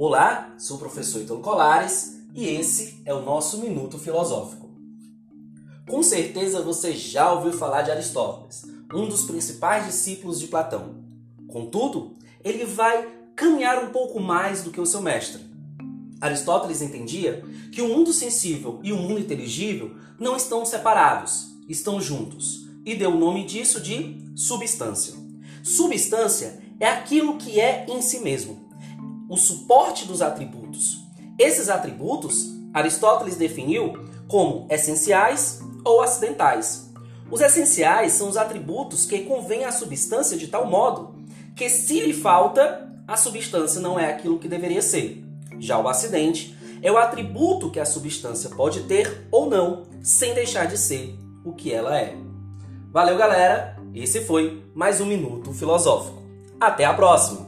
Olá, sou o professor Ítalo Colares e esse é o nosso Minuto Filosófico. Com certeza você já ouviu falar de Aristóteles, um dos principais discípulos de Platão. Contudo, ele vai caminhar um pouco mais do que o seu mestre. Aristóteles entendia que o mundo sensível e o mundo inteligível não estão separados, estão juntos, e deu o nome disso de substância. Substância é aquilo que é em si mesmo, o suporte dos atributos. Esses atributos, Aristóteles definiu como essenciais ou acidentais. Os essenciais são os atributos que convêm à substância de tal modo que, se lhe falta, a substância não é aquilo que deveria ser. Já o acidente é o atributo que a substância pode ter ou não, sem deixar de ser o que ela é. Valeu, galera! Esse foi mais um Minuto Filosófico. Até a próxima!